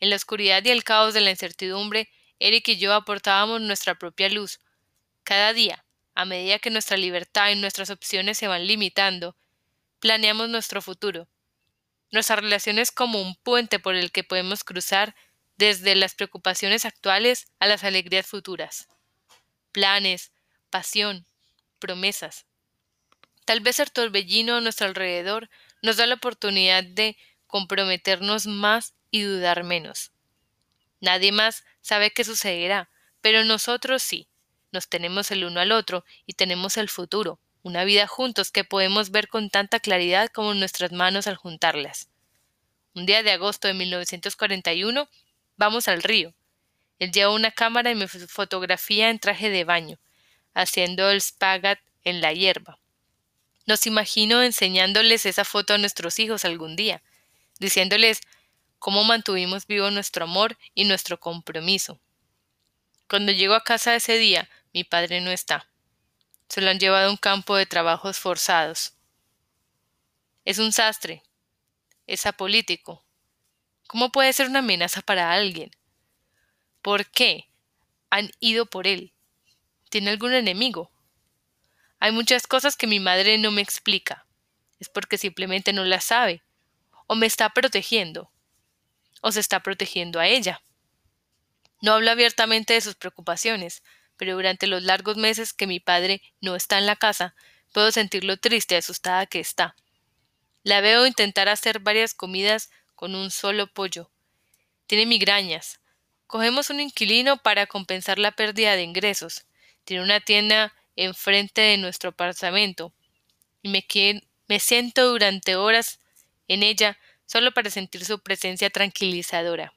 En la oscuridad y el caos de la incertidumbre, Eric y yo aportábamos nuestra propia luz. Cada día, a medida que nuestra libertad y nuestras opciones se van limitando, planeamos nuestro futuro. Nuestra relación es como un puente por el que podemos cruzar desde las preocupaciones actuales a las alegrías futuras. Planes, pasión, promesas. Tal vez el torbellino a nuestro alrededor nos da la oportunidad de comprometernos más y dudar menos. Nadie más sabe qué sucederá, pero nosotros sí. Nos tenemos el uno al otro y tenemos el futuro, una vida juntos que podemos ver con tanta claridad como nuestras manos al juntarlas. Un día de agosto de 1941 vamos al río. Él lleva una cámara y me fotografía en traje de baño, haciendo el spagat en la hierba. Nos imagino enseñándoles esa foto a nuestros hijos algún día, diciéndoles cómo mantuvimos vivo nuestro amor y nuestro compromiso. Cuando llego a casa ese día, mi padre no está. Se lo han llevado a un campo de trabajos forzados. Es un sastre. Es apolítico. ¿Cómo puede ser una amenaza para alguien? ¿Por qué han ido por él? ¿Tiene algún enemigo? Hay muchas cosas que mi madre no me explica. Es porque simplemente no las sabe. O me está protegiendo. O se está protegiendo a ella. No habla abiertamente de sus preocupaciones, pero durante los largos meses que mi padre no está en la casa, puedo sentir lo triste y asustada que está. La veo intentar hacer varias comidas con un solo pollo. Tiene migrañas. Cogemos un inquilino para compensar la pérdida de ingresos. Tiene una tienda enfrente de nuestro apartamento. Y me, me siento durante horas en ella solo para sentir su presencia tranquilizadora.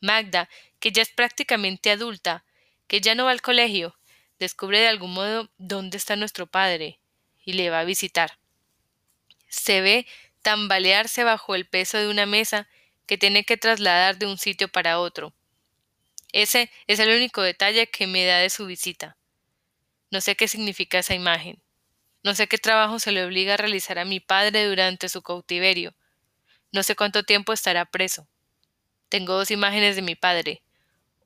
Magda, que ya es prácticamente adulta, que ya no va al colegio, descubre de algún modo dónde está nuestro padre y le va a visitar. Se ve tambalearse bajo el peso de una mesa que tiene que trasladar de un sitio para otro. Ese es el único detalle que me da de su visita. No sé qué significa esa imagen. No sé qué trabajo se le obliga a realizar a mi padre durante su cautiverio. No sé cuánto tiempo estará preso. Tengo dos imágenes de mi padre.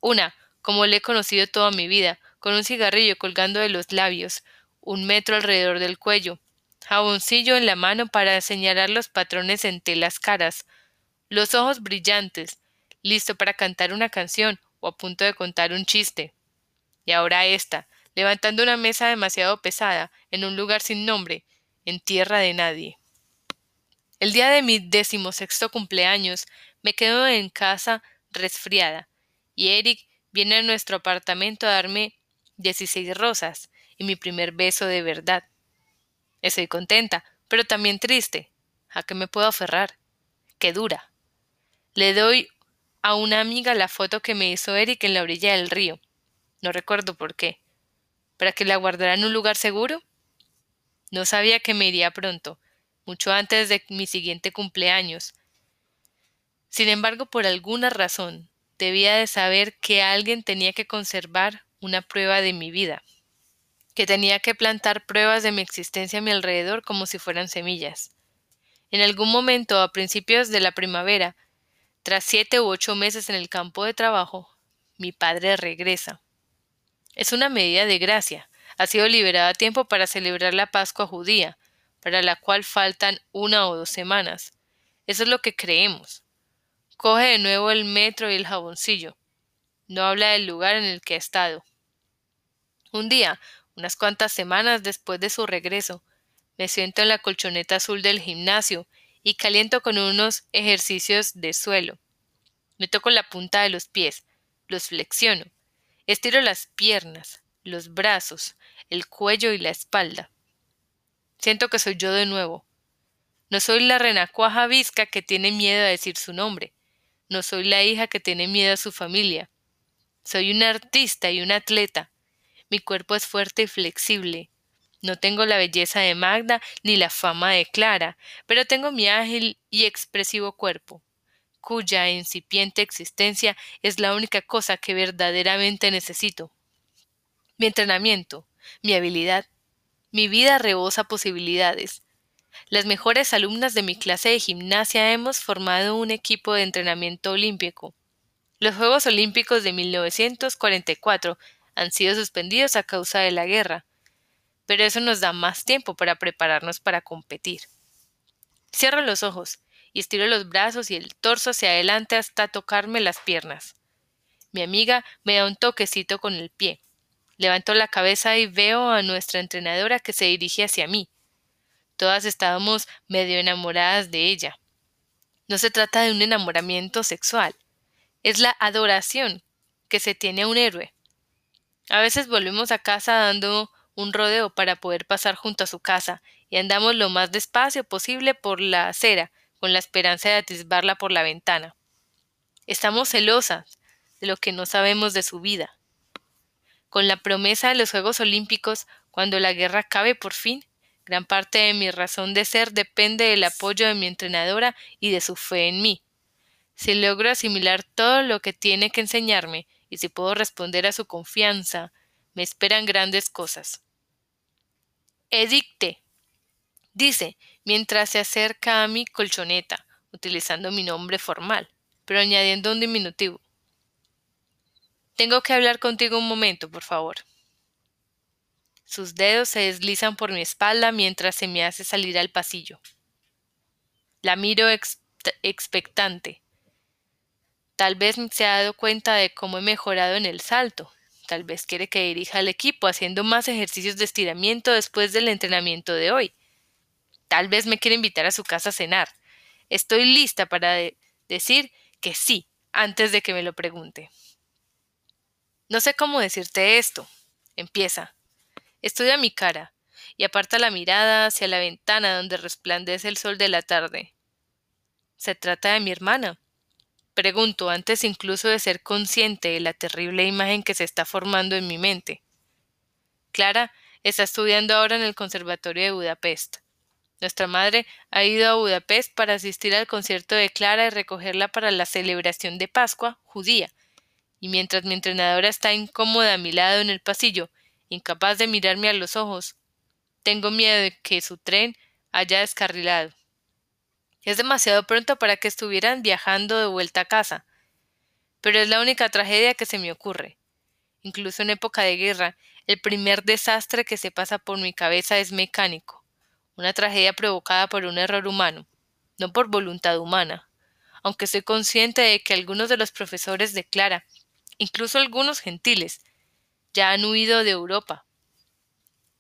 Una, como le he conocido toda mi vida, con un cigarrillo colgando de los labios, un metro alrededor del cuello, jaboncillo en la mano para señalar los patrones entre las caras, los ojos brillantes, listo para cantar una canción o a punto de contar un chiste. Y ahora esta, levantando una mesa demasiado pesada, en un lugar sin nombre, en tierra de nadie. El día de mi decimosexto cumpleaños me quedo en casa resfriada, y Eric Viene a nuestro apartamento a darme dieciséis rosas y mi primer beso de verdad. Estoy contenta, pero también triste. ¿A qué me puedo aferrar? ¡Qué dura! Le doy a una amiga la foto que me hizo Eric en la orilla del río. No recuerdo por qué. ¿Para que la guardara en un lugar seguro? No sabía que me iría pronto, mucho antes de mi siguiente cumpleaños. Sin embargo, por alguna razón, debía de saber que alguien tenía que conservar una prueba de mi vida, que tenía que plantar pruebas de mi existencia a mi alrededor como si fueran semillas. En algún momento, a principios de la primavera, tras siete u ocho meses en el campo de trabajo, mi padre regresa. Es una medida de gracia. Ha sido liberado a tiempo para celebrar la Pascua judía, para la cual faltan una o dos semanas. Eso es lo que creemos. Coge de nuevo el metro y el jaboncillo. No habla del lugar en el que ha estado. Un día, unas cuantas semanas después de su regreso, me siento en la colchoneta azul del gimnasio y caliento con unos ejercicios de suelo. Me toco la punta de los pies, los flexiono, estiro las piernas, los brazos, el cuello y la espalda. Siento que soy yo de nuevo. No soy la renacuaja visca que tiene miedo a decir su nombre. No soy la hija que tiene miedo a su familia. Soy un artista y un atleta. Mi cuerpo es fuerte y flexible. No tengo la belleza de Magda ni la fama de Clara, pero tengo mi ágil y expresivo cuerpo, cuya incipiente existencia es la única cosa que verdaderamente necesito. Mi entrenamiento, mi habilidad, mi vida rebosa posibilidades. Las mejores alumnas de mi clase de gimnasia hemos formado un equipo de entrenamiento olímpico. Los Juegos Olímpicos de 1944 han sido suspendidos a causa de la guerra, pero eso nos da más tiempo para prepararnos para competir. Cierro los ojos y estiro los brazos y el torso hacia adelante hasta tocarme las piernas. Mi amiga me da un toquecito con el pie. Levanto la cabeza y veo a nuestra entrenadora que se dirige hacia mí. Todas estábamos medio enamoradas de ella. No se trata de un enamoramiento sexual, es la adoración que se tiene a un héroe. A veces volvemos a casa dando un rodeo para poder pasar junto a su casa y andamos lo más despacio posible por la acera con la esperanza de atisbarla por la ventana. Estamos celosas de lo que no sabemos de su vida. Con la promesa de los Juegos Olímpicos, cuando la guerra acabe por fin, gran parte de mi razón de ser depende del apoyo de mi entrenadora y de su fe en mí. Si logro asimilar todo lo que tiene que enseñarme y si puedo responder a su confianza, me esperan grandes cosas. Edicte. Dice, mientras se acerca a mi colchoneta, utilizando mi nombre formal, pero añadiendo un diminutivo. Tengo que hablar contigo un momento, por favor. Sus dedos se deslizan por mi espalda mientras se me hace salir al pasillo. La miro expectante. Tal vez se ha dado cuenta de cómo he mejorado en el salto. Tal vez quiere que dirija al equipo haciendo más ejercicios de estiramiento después del entrenamiento de hoy. Tal vez me quiere invitar a su casa a cenar. Estoy lista para decir que sí antes de que me lo pregunte. No sé cómo decirte esto. Empieza. Estudia mi cara y aparta la mirada hacia la ventana donde resplandece el sol de la tarde. Se trata de mi hermana. Pregunto antes incluso de ser consciente de la terrible imagen que se está formando en mi mente. Clara está estudiando ahora en el Conservatorio de Budapest. Nuestra madre ha ido a Budapest para asistir al concierto de Clara y recogerla para la celebración de Pascua judía, y mientras mi entrenadora está incómoda a mi lado en el pasillo, incapaz de mirarme a los ojos, tengo miedo de que su tren haya descarrilado. Es demasiado pronto para que estuvieran viajando de vuelta a casa. Pero es la única tragedia que se me ocurre. Incluso en época de guerra, el primer desastre que se pasa por mi cabeza es mecánico, una tragedia provocada por un error humano, no por voluntad humana, aunque soy consciente de que algunos de los profesores de Clara, incluso algunos gentiles, ya han huido de Europa,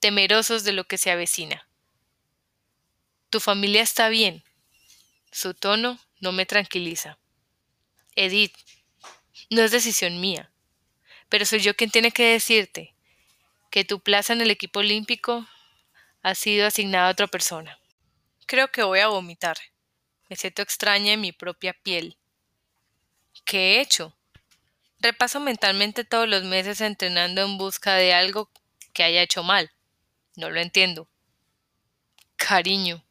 temerosos de lo que se avecina. Tu familia está bien, su tono no me tranquiliza. Edith, no es decisión mía, pero soy yo quien tiene que decirte que tu plaza en el equipo olímpico ha sido asignada a otra persona. Creo que voy a vomitar. Me siento extraña en mi propia piel. ¿Qué he hecho? Repaso mentalmente todos los meses entrenando en busca de algo que haya hecho mal. No lo entiendo. Cariño.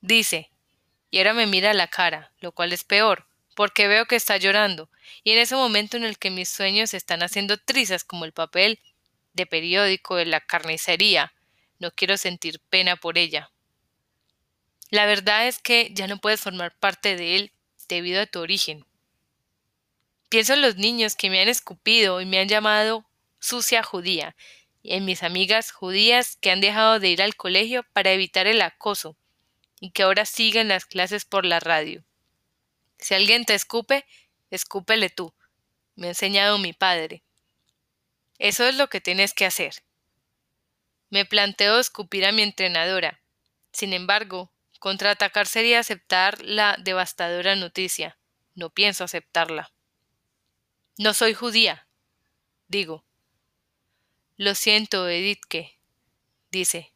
Dice, y ahora me mira la cara, lo cual es peor, porque veo que está llorando, y en ese momento en el que mis sueños están haciendo trizas como el papel de periódico de la carnicería, no quiero sentir pena por ella. La verdad es que ya no puedes formar parte de él debido a tu origen. Pienso en los niños que me han escupido y me han llamado sucia judía, y en mis amigas judías que han dejado de ir al colegio para evitar el acoso, y que ahora siguen las clases por la radio. Si alguien te escupe, escúpele tú, me ha enseñado mi padre. Eso es lo que tienes que hacer. Me planteo escupir a mi entrenadora. Sin embargo, contraatacar sería aceptar la devastadora noticia. No pienso aceptarla. No soy judía, digo. Lo siento, Edithke, dice.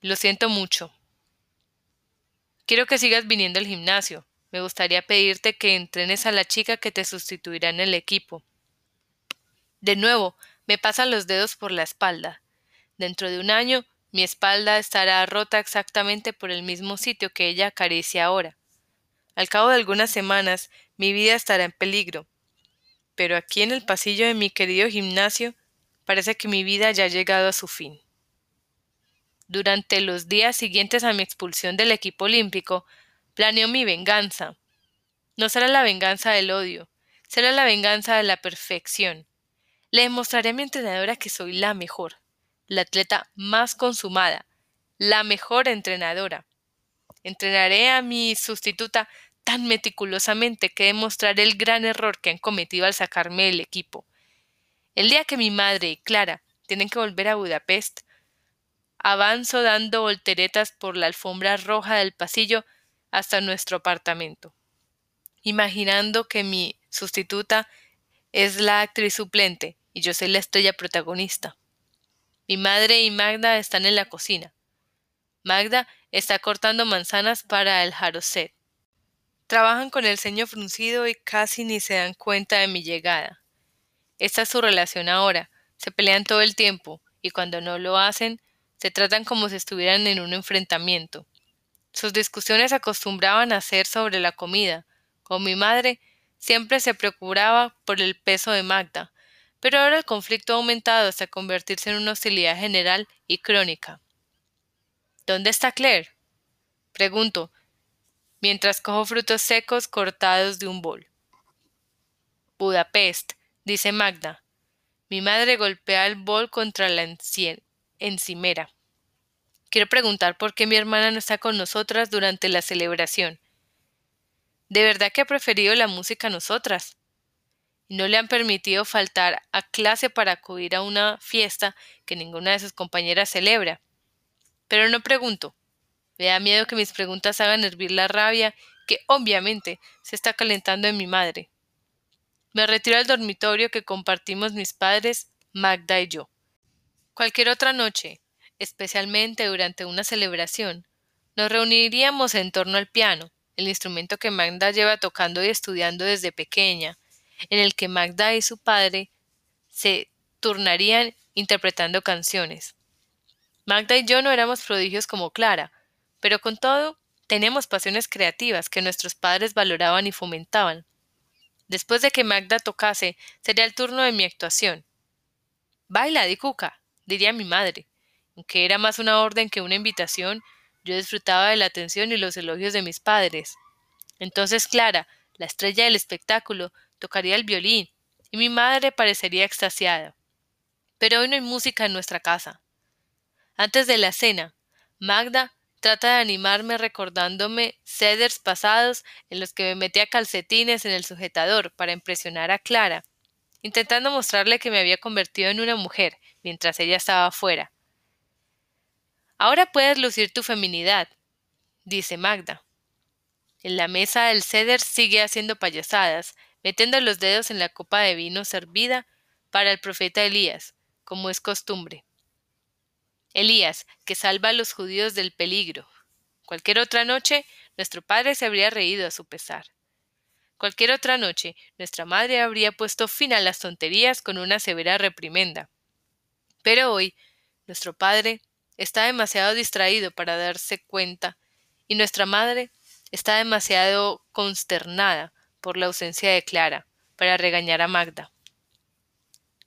Lo siento mucho. Quiero que sigas viniendo al gimnasio. Me gustaría pedirte que entrenes a la chica que te sustituirá en el equipo. De nuevo, me pasan los dedos por la espalda. Dentro de un año, mi espalda estará rota exactamente por el mismo sitio que ella acaricia ahora. Al cabo de algunas semanas, mi vida estará en peligro. Pero aquí en el pasillo de mi querido gimnasio, parece que mi vida ya ha llegado a su fin. Durante los días siguientes a mi expulsión del equipo olímpico, planeo mi venganza. No será la venganza del odio, será la venganza de la perfección. Le demostraré a mi entrenadora que soy la mejor, la atleta más consumada, la mejor entrenadora. Entrenaré a mi sustituta tan meticulosamente que demostraré el gran error que han cometido al sacarme del equipo. El día que mi madre y Clara tienen que volver a Budapest, avanzo dando volteretas por la alfombra roja del pasillo hasta nuestro apartamento, imaginando que mi sustituta es la actriz suplente y yo soy la estrella protagonista. Mi madre y Magda están en la cocina. Magda está cortando manzanas para el jaroset. Trabajan con el ceño fruncido y casi ni se dan cuenta de mi llegada. Esta es su relación ahora. Se pelean todo el tiempo y cuando no lo hacen, se tratan como si estuvieran en un enfrentamiento. Sus discusiones acostumbraban a ser sobre la comida. Con mi madre siempre se preocupaba por el peso de Magda, pero ahora el conflicto ha aumentado hasta convertirse en una hostilidad general y crónica. ¿Dónde está Claire? Pregunto, mientras cojo frutos secos cortados de un bol. Budapest, dice Magda. Mi madre golpea el bol contra la encimera. Quiero preguntar por qué mi hermana no está con nosotras durante la celebración. ¿De verdad que ha preferido la música a nosotras? No le han permitido faltar a clase para acudir a una fiesta que ninguna de sus compañeras celebra. Pero no pregunto. Me da miedo que mis preguntas hagan hervir la rabia que obviamente se está calentando en mi madre. Me retiro al dormitorio que compartimos mis padres, Magda y yo. Cualquier otra noche, especialmente durante una celebración, nos reuniríamos en torno al piano, el instrumento que Magda lleva tocando y estudiando desde pequeña, en el que Magda y su padre se turnarían interpretando canciones. Magda y yo no éramos prodigios como Clara, pero con todo tenemos pasiones creativas que nuestros padres valoraban y fomentaban. Después de que Magda tocase, sería el turno de mi actuación. Baila, Dicuca, diría mi madre, aunque era más una orden que una invitación, yo disfrutaba de la atención y los elogios de mis padres. Entonces Clara, la estrella del espectáculo, tocaría el violín, y mi madre parecería extasiada. Pero hoy no hay música en nuestra casa. Antes de la cena, Magda trata de animarme recordándome ceders pasados en los que me metía calcetines en el sujetador para impresionar a Clara, intentando mostrarle que me había convertido en una mujer mientras ella estaba afuera. Ahora puedes lucir tu feminidad, dice Magda. En la mesa del ceder sigue haciendo payasadas, metiendo los dedos en la copa de vino servida para el profeta Elías, como es costumbre. Elías, que salva a los judíos del peligro. Cualquier otra noche, nuestro padre se habría reído a su pesar. Cualquier otra noche, nuestra madre habría puesto fin a las tonterías con una severa reprimenda. Pero hoy, nuestro padre está demasiado distraído para darse cuenta, y nuestra madre está demasiado consternada por la ausencia de Clara, para regañar a Magda.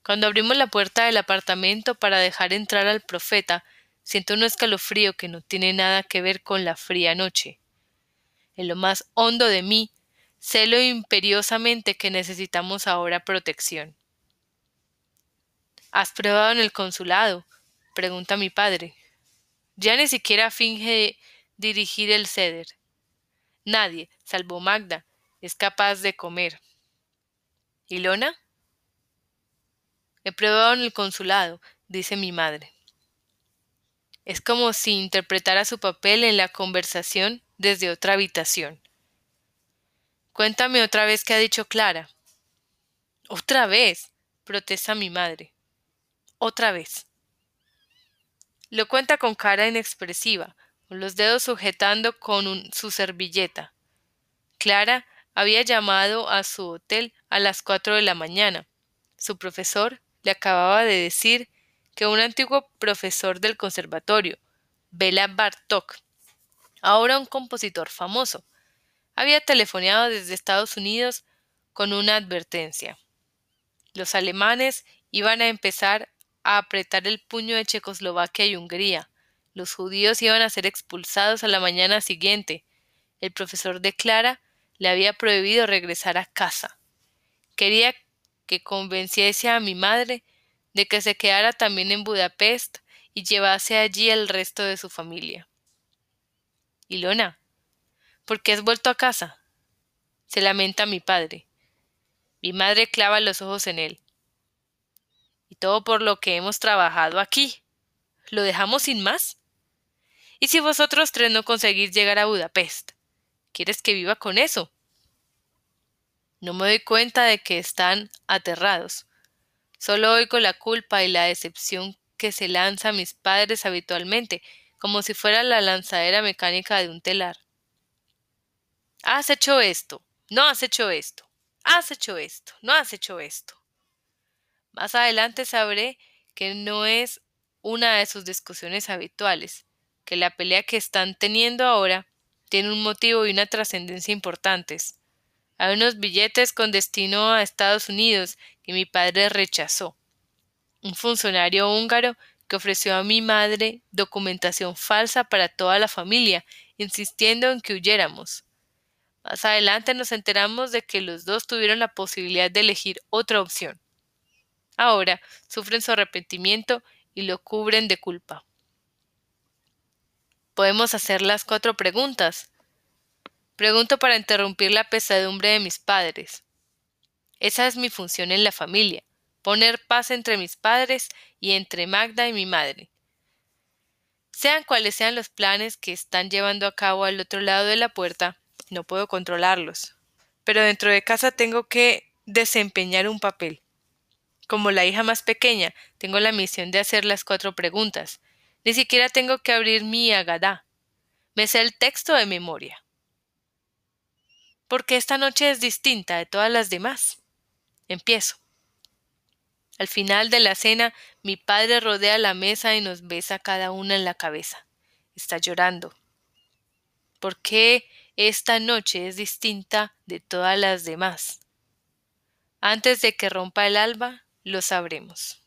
Cuando abrimos la puerta del apartamento para dejar entrar al profeta, siento un escalofrío que no tiene nada que ver con la fría noche. En lo más hondo de mí, sé lo imperiosamente que necesitamos ahora protección. ¿Has probado en el consulado? pregunta mi padre. Ya ni siquiera finge dirigir el ceder. Nadie, salvo Magda, es capaz de comer. ¿Y Lona? He probado en el consulado, dice mi madre. Es como si interpretara su papel en la conversación desde otra habitación. Cuéntame otra vez qué ha dicho Clara. Otra vez, protesta mi madre. Otra vez. Lo cuenta con cara inexpresiva, con los dedos sujetando con su servilleta. Clara había llamado a su hotel a las cuatro de la mañana. Su profesor le acababa de decir que un antiguo profesor del conservatorio, Bela Bartok, ahora un compositor famoso, había telefoneado desde Estados Unidos con una advertencia. Los alemanes iban a empezar a apretar el puño de Checoslovaquia y Hungría. Los judíos iban a ser expulsados a la mañana siguiente. El profesor de Clara le había prohibido regresar a casa. Quería que convenciese a mi madre de que se quedara también en Budapest y llevase allí el resto de su familia. Ilona, ¿por qué has vuelto a casa? se lamenta mi padre. Mi madre clava los ojos en él. Y todo por lo que hemos trabajado aquí. ¿Lo dejamos sin más? ¿Y si vosotros tres no conseguís llegar a Budapest? ¿Quieres que viva con eso? No me doy cuenta de que están aterrados. Solo oigo la culpa y la decepción que se lanza a mis padres habitualmente, como si fuera la lanzadera mecánica de un telar. Has hecho esto, no has hecho esto, has hecho esto, no has hecho esto. Más adelante sabré que no es una de sus discusiones habituales, que la pelea que están teniendo ahora tiene un motivo y una trascendencia importantes. Hay unos billetes con destino a Estados Unidos que mi padre rechazó. Un funcionario húngaro que ofreció a mi madre documentación falsa para toda la familia, insistiendo en que huyéramos. Más adelante nos enteramos de que los dos tuvieron la posibilidad de elegir otra opción. Ahora sufren su arrepentimiento y lo cubren de culpa. Podemos hacer las cuatro preguntas. Pregunto para interrumpir la pesadumbre de mis padres. Esa es mi función en la familia, poner paz entre mis padres y entre Magda y mi madre. Sean cuales sean los planes que están llevando a cabo al otro lado de la puerta, no puedo controlarlos. Pero dentro de casa tengo que desempeñar un papel. Como la hija más pequeña, tengo la misión de hacer las cuatro preguntas. Ni siquiera tengo que abrir mi agadá. Me sé el texto de memoria porque esta noche es distinta de todas las demás. Empiezo. Al final de la cena, mi padre rodea la mesa y nos besa cada una en la cabeza. Está llorando. ¿Por qué esta noche es distinta de todas las demás? Antes de que rompa el alba, lo sabremos.